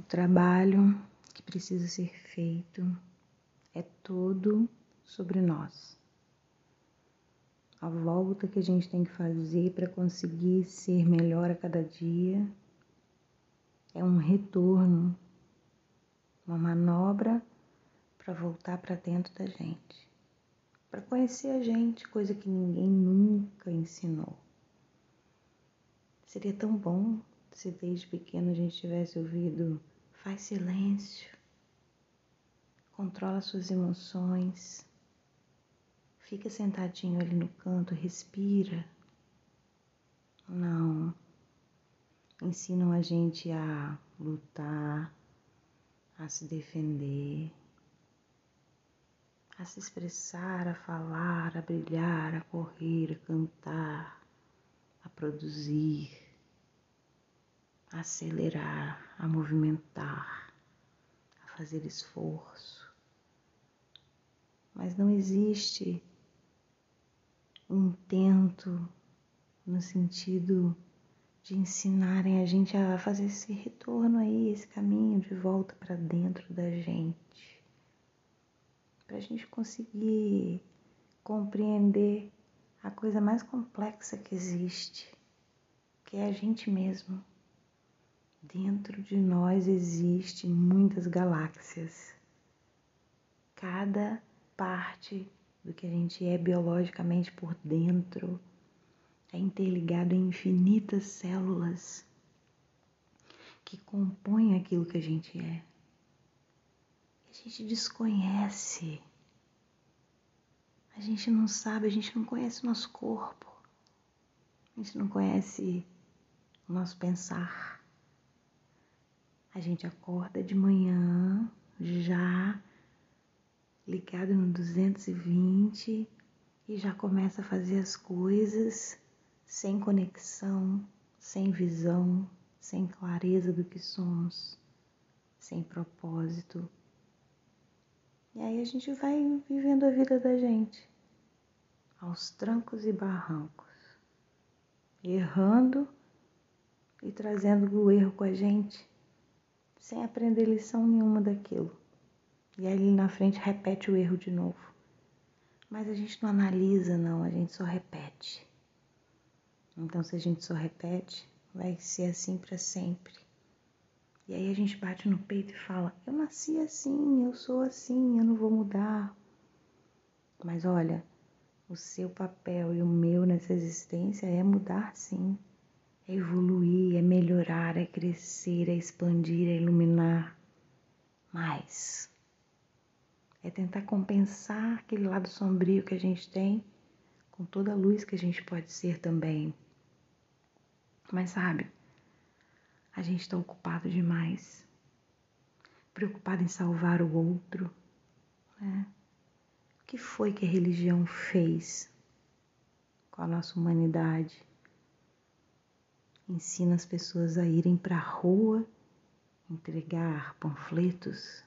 O trabalho que precisa ser feito é todo sobre nós. A volta que a gente tem que fazer para conseguir ser melhor a cada dia é um retorno, uma manobra para voltar para dentro da gente, para conhecer a gente, coisa que ninguém nunca ensinou. Seria tão bom se desde pequeno a gente tivesse ouvido faz silêncio, controla suas emoções, fica sentadinho ali no canto, respira. Não. Ensinam a gente a lutar, a se defender, a se expressar, a falar, a brilhar, a correr, a cantar, a produzir, a acelerar, a movimentar, a fazer esforço. Mas não existe um intento no sentido de ensinarem a gente a fazer esse retorno aí, esse caminho de volta para dentro da gente para a gente conseguir compreender a coisa mais complexa que existe, que é a gente mesmo. Dentro de nós existem muitas galáxias. Cada parte do que a gente é biologicamente por dentro é interligado em infinitas células que compõem aquilo que a gente é a gente desconhece. A gente não sabe, a gente não conhece o nosso corpo. A gente não conhece o nosso pensar. A gente acorda de manhã já ligado no 220 e já começa a fazer as coisas sem conexão, sem visão, sem clareza do que somos, sem propósito. E aí a gente vai vivendo a vida da gente, aos trancos e barrancos, errando e trazendo o erro com a gente, sem aprender lição nenhuma daquilo. E aí ali na frente repete o erro de novo. Mas a gente não analisa, não, a gente só repete. Então, se a gente só repete, vai ser assim para sempre. E aí a gente bate no peito e fala: Eu nasci assim, eu sou assim, eu não vou mudar. Mas olha, o seu papel e o meu nessa existência é mudar sim, evoluir, é melhorar, é crescer, é expandir, é iluminar mais. É tentar compensar aquele lado sombrio que a gente tem com toda a luz que a gente pode ser também. Mas sabe, a gente está ocupado demais, preocupado em salvar o outro. Né? O que foi que a religião fez com a nossa humanidade? Ensina as pessoas a irem para a rua entregar panfletos,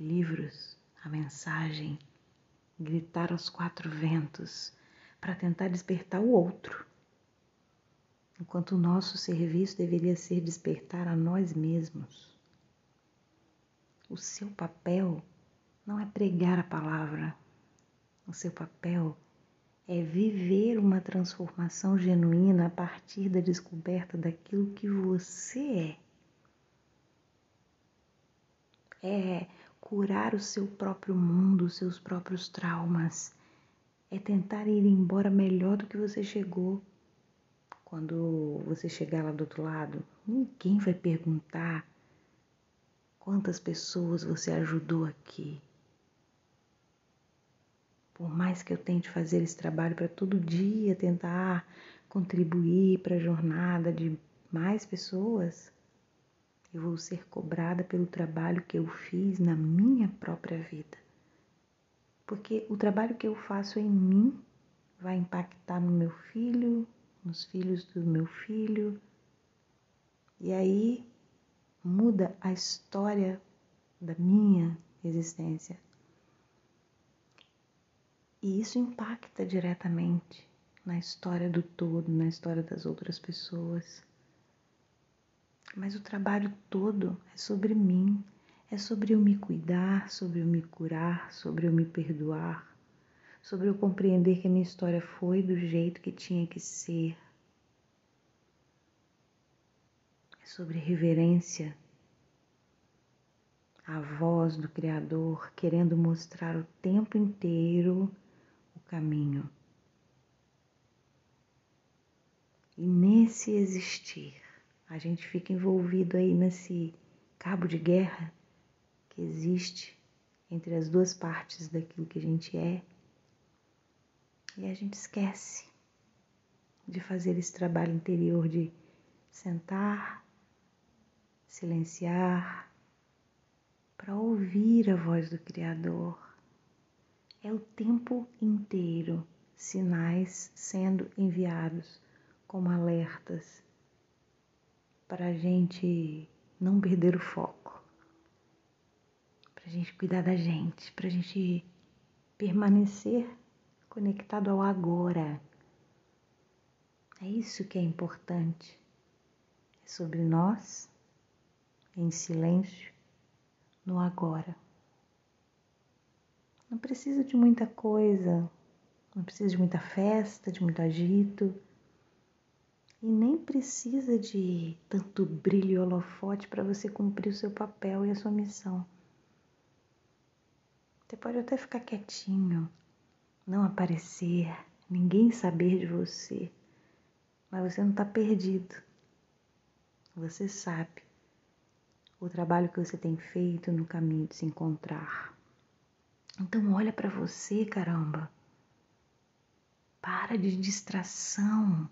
livros, a mensagem, gritar aos quatro ventos para tentar despertar o outro enquanto o nosso serviço deveria ser despertar a nós mesmos. O seu papel não é pregar a palavra, o seu papel é viver uma transformação genuína a partir da descoberta daquilo que você é. É curar o seu próprio mundo, os seus próprios traumas. É tentar ir embora melhor do que você chegou quando você chegar lá do outro lado, ninguém vai perguntar quantas pessoas você ajudou aqui. Por mais que eu tente fazer esse trabalho para todo dia tentar contribuir para a jornada de mais pessoas, eu vou ser cobrada pelo trabalho que eu fiz na minha própria vida. Porque o trabalho que eu faço em mim vai impactar no meu filho, nos filhos do meu filho. E aí muda a história da minha existência. E isso impacta diretamente na história do todo, na história das outras pessoas. Mas o trabalho todo é sobre mim, é sobre eu me cuidar, sobre eu me curar, sobre eu me perdoar, sobre eu compreender que a minha história foi do jeito que tinha que ser. É sobre reverência à voz do Criador querendo mostrar o tempo inteiro caminho. E nesse existir, a gente fica envolvido aí nesse cabo de guerra que existe entre as duas partes daquilo que a gente é e a gente esquece de fazer esse trabalho interior de sentar, silenciar, para ouvir a voz do Criador. É o tempo inteiro sinais sendo enviados como alertas para a gente não perder o foco, para a gente cuidar da gente, para a gente permanecer conectado ao agora. É isso que é importante. É sobre nós, em silêncio, no agora. Não precisa de muita coisa, não precisa de muita festa, de muito agito, e nem precisa de tanto brilho e holofote para você cumprir o seu papel e a sua missão. Você pode até ficar quietinho, não aparecer, ninguém saber de você, mas você não está perdido. Você sabe o trabalho que você tem feito no caminho de se encontrar. Então olha para você, caramba. Para de distração.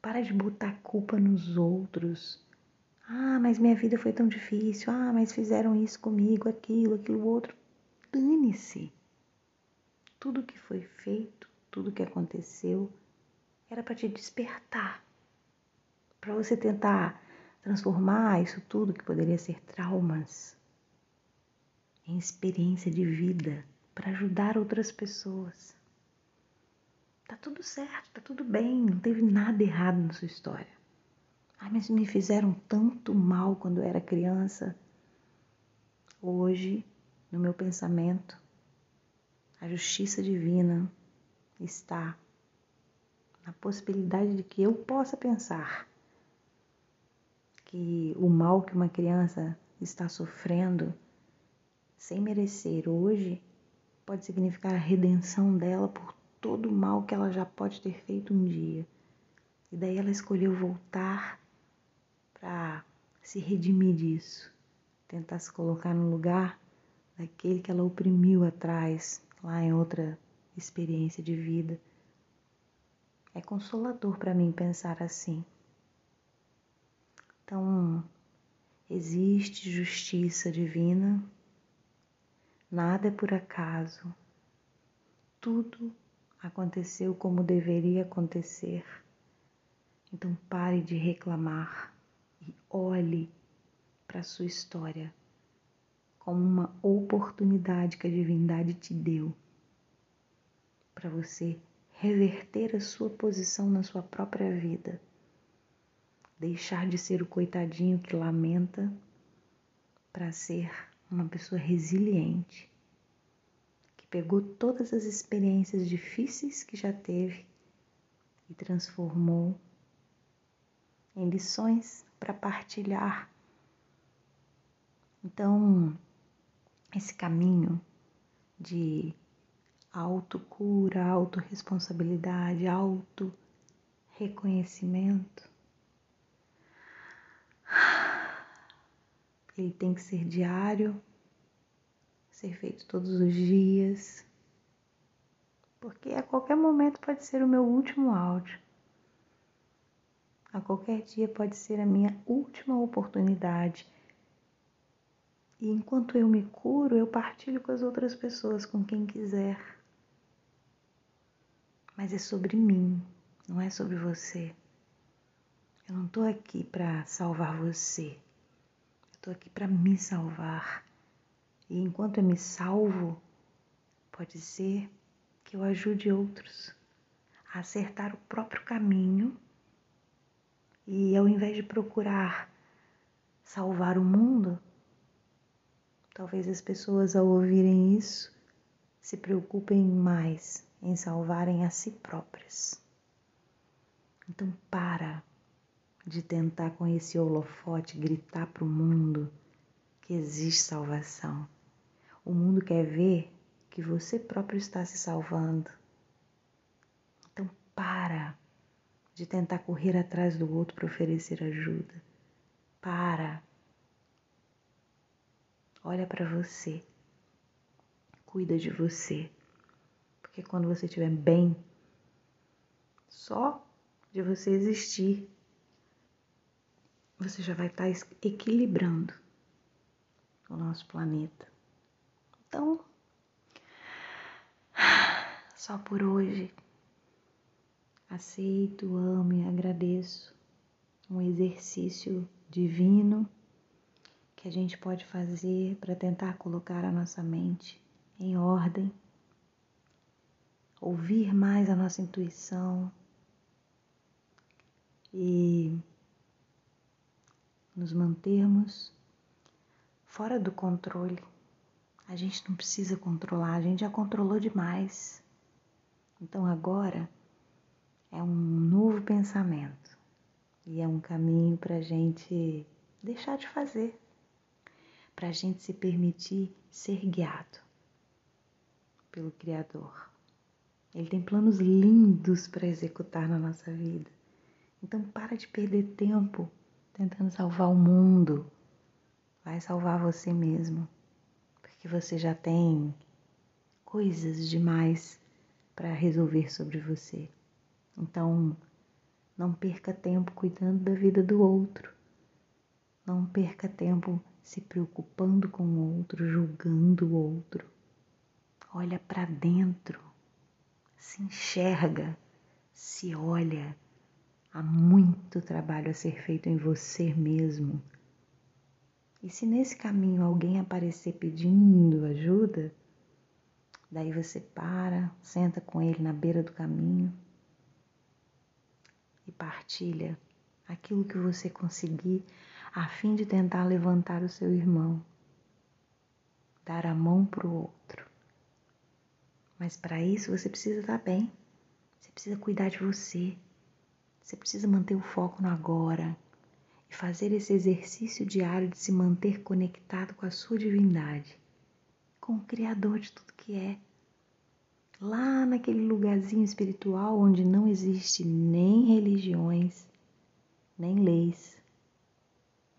Para de botar culpa nos outros. Ah, mas minha vida foi tão difícil. Ah, mas fizeram isso comigo, aquilo, aquilo outro. Dane-se. Tudo que foi feito, tudo que aconteceu, era para te despertar. Para você tentar transformar isso tudo que poderia ser traumas em experiência de vida para ajudar outras pessoas. Tá tudo certo, tá tudo bem, não teve nada errado na sua história. Ai, mas me fizeram tanto mal quando eu era criança. Hoje, no meu pensamento, a justiça divina está na possibilidade de que eu possa pensar que o mal que uma criança está sofrendo sem merecer hoje pode significar a redenção dela por todo o mal que ela já pode ter feito um dia. E daí ela escolheu voltar para se redimir disso, tentar se colocar no lugar daquele que ela oprimiu atrás, lá em outra experiência de vida. É consolador para mim pensar assim. Então, existe justiça divina, nada é por acaso, tudo aconteceu como deveria acontecer. Então pare de reclamar e olhe para a sua história como uma oportunidade que a divindade te deu para você reverter a sua posição na sua própria vida deixar de ser o coitadinho que lamenta para ser uma pessoa resiliente, que pegou todas as experiências difíceis que já teve e transformou em lições para partilhar. Então, esse caminho de autocura, autorresponsabilidade, auto reconhecimento Ele tem que ser diário, ser feito todos os dias, porque a qualquer momento pode ser o meu último áudio. A qualquer dia pode ser a minha última oportunidade. E enquanto eu me curo, eu partilho com as outras pessoas, com quem quiser. Mas é sobre mim, não é sobre você. Eu não estou aqui para salvar você estou aqui para me salvar. E enquanto eu me salvo, pode ser que eu ajude outros a acertar o próprio caminho e ao invés de procurar salvar o mundo. Talvez as pessoas, ao ouvirem isso, se preocupem mais em salvarem a si próprias. Então, para de tentar com esse holofote gritar para o mundo que existe salvação. O mundo quer ver que você próprio está se salvando. Então, para de tentar correr atrás do outro para oferecer ajuda. Para. Olha para você. Cuida de você. Porque quando você estiver bem, só de você existir, você já vai estar equilibrando o nosso planeta. Então, só por hoje aceito, amo e agradeço um exercício divino que a gente pode fazer para tentar colocar a nossa mente em ordem, ouvir mais a nossa intuição e nos mantermos fora do controle. A gente não precisa controlar, a gente já controlou demais. Então agora é um novo pensamento e é um caminho para a gente deixar de fazer, para a gente se permitir ser guiado pelo Criador. Ele tem planos lindos para executar na nossa vida. Então para de perder tempo tentando salvar o mundo. Vai salvar você mesmo, porque você já tem coisas demais para resolver sobre você. Então, não perca tempo cuidando da vida do outro. Não perca tempo se preocupando com o outro, julgando o outro. Olha para dentro, se enxerga, se olha. Há muito trabalho a ser feito em você mesmo. E se nesse caminho alguém aparecer pedindo ajuda, daí você para, senta com ele na beira do caminho e partilha aquilo que você conseguir a fim de tentar levantar o seu irmão, dar a mão para o outro. Mas para isso você precisa estar bem, você precisa cuidar de você, você precisa manter o foco no agora e fazer esse exercício diário de se manter conectado com a sua divindade, com o Criador de tudo que é lá naquele lugarzinho espiritual onde não existe nem religiões, nem leis,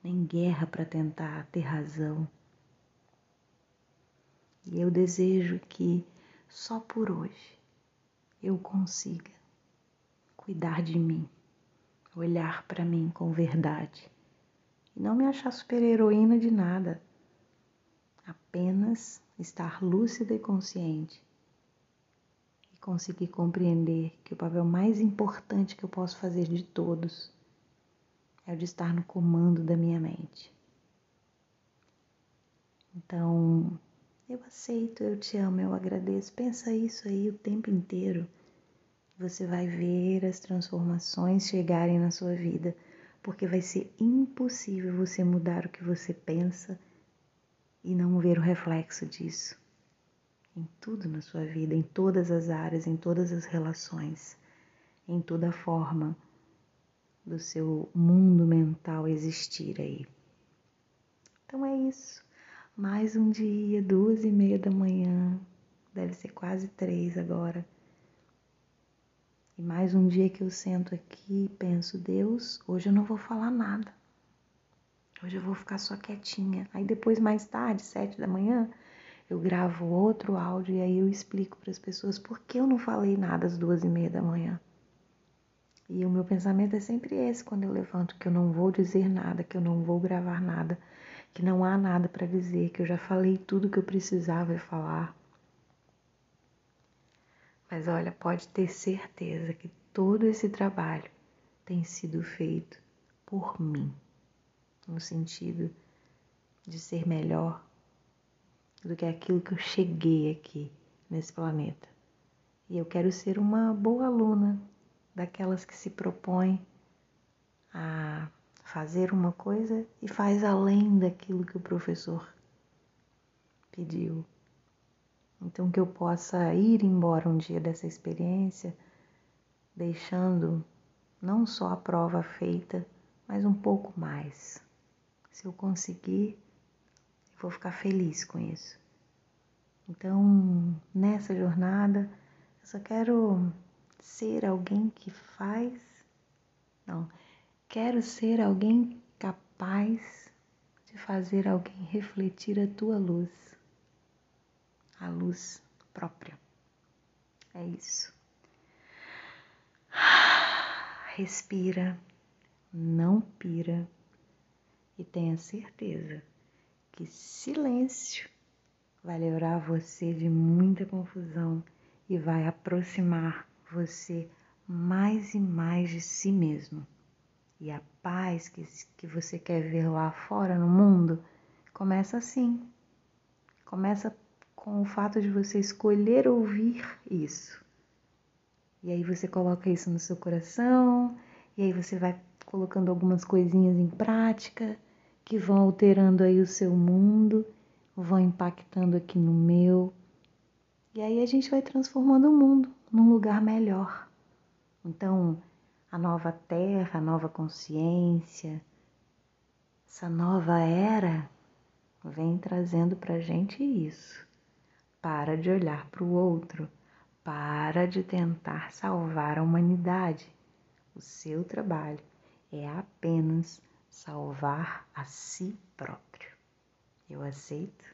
nem guerra para tentar ter razão. E eu desejo que só por hoje eu consiga cuidar de mim, olhar para mim com verdade e não me achar super-heroína de nada, apenas estar lúcida e consciente conseguir compreender que o papel mais importante que eu posso fazer de todos é o de estar no comando da minha mente. Então, eu aceito, eu te amo, eu agradeço. Pensa isso aí o tempo inteiro. Você vai ver as transformações chegarem na sua vida, porque vai ser impossível você mudar o que você pensa e não ver o reflexo disso em tudo na sua vida, em todas as áreas, em todas as relações, em toda forma do seu mundo mental existir aí. Então é isso. Mais um dia, duas e meia da manhã, deve ser quase três agora. E mais um dia que eu sento aqui e penso, Deus, hoje eu não vou falar nada. Hoje eu vou ficar só quietinha. Aí depois, mais tarde, sete da manhã, eu gravo outro áudio e aí eu explico para as pessoas por que eu não falei nada às duas e meia da manhã. E o meu pensamento é sempre esse quando eu levanto, que eu não vou dizer nada, que eu não vou gravar nada, que não há nada para dizer, que eu já falei tudo que eu precisava falar. Mas olha, pode ter certeza que todo esse trabalho tem sido feito por mim, no sentido de ser melhor do que aquilo que eu cheguei aqui nesse planeta. E eu quero ser uma boa aluna, daquelas que se propõem a fazer uma coisa e faz além daquilo que o professor pediu. Então, que eu possa ir embora um dia dessa experiência, deixando não só a prova feita, mas um pouco mais. Se eu conseguir, eu vou ficar feliz com isso. Então, nessa jornada, eu só quero ser alguém que faz. Não, quero ser alguém capaz de fazer alguém refletir a tua luz, a luz própria. É isso. Respira, não pira e tenha certeza que silêncio vai livrar você de muita confusão e vai aproximar você mais e mais de si mesmo. E a paz que, que você quer ver lá fora no mundo começa assim. Começa com o fato de você escolher ouvir isso. E aí você coloca isso no seu coração, e aí você vai colocando algumas coisinhas em prática que vão alterando aí o seu mundo vão impactando aqui no meu. E aí a gente vai transformando o mundo num lugar melhor. Então, a nova terra, a nova consciência, essa nova era vem trazendo pra gente isso. Para de olhar para o outro, para de tentar salvar a humanidade. O seu trabalho é apenas salvar a si próprio. Eu aceito,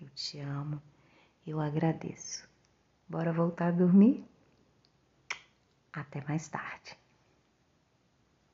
eu te amo, eu agradeço. Bora voltar a dormir? Até mais tarde.